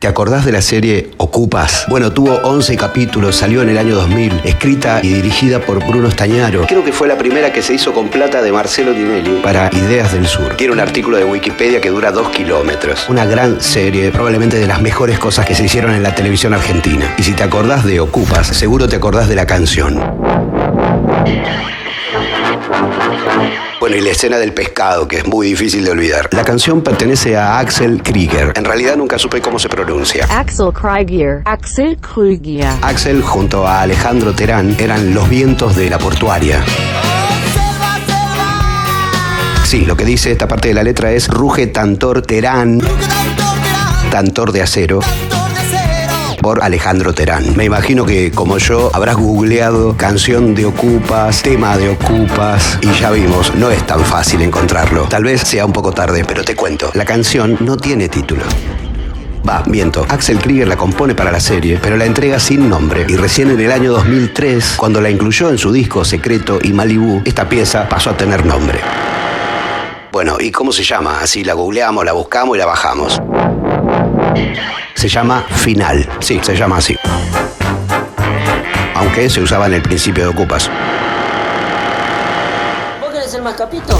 ¿Te acordás de la serie Ocupas? Bueno, tuvo 11 capítulos, salió en el año 2000, escrita y dirigida por Bruno Estañaro. Creo que fue la primera que se hizo con plata de Marcelo Dinelli para Ideas del Sur. Tiene un artículo de Wikipedia que dura dos kilómetros. Una gran serie, probablemente de las mejores cosas que se hicieron en la televisión argentina. Y si te acordás de Ocupas, seguro te acordás de la canción. Bueno, y la escena del pescado, que es muy difícil de olvidar. La canción pertenece a Axel Krieger. En realidad nunca supe cómo se pronuncia. Axel Krieger. Axel Krieger. Axel junto a Alejandro Terán eran los vientos de la portuaria. Sí, lo que dice esta parte de la letra es ruge tantor Terán, tantor de acero por Alejandro Terán. Me imagino que, como yo, habrás googleado canción de Ocupas, tema de Ocupas, y ya vimos, no es tan fácil encontrarlo. Tal vez sea un poco tarde, pero te cuento, la canción no tiene título. Va, miento. Axel Krieger la compone para la serie, pero la entrega sin nombre. Y recién en el año 2003, cuando la incluyó en su disco Secreto y Malibu, esta pieza pasó a tener nombre. Bueno, ¿y cómo se llama? Así la googleamos, la buscamos y la bajamos. Se llama Final. Sí, se llama así. Aunque se usaba en el principio de Ocupas. ¿Vos querés ser más capito?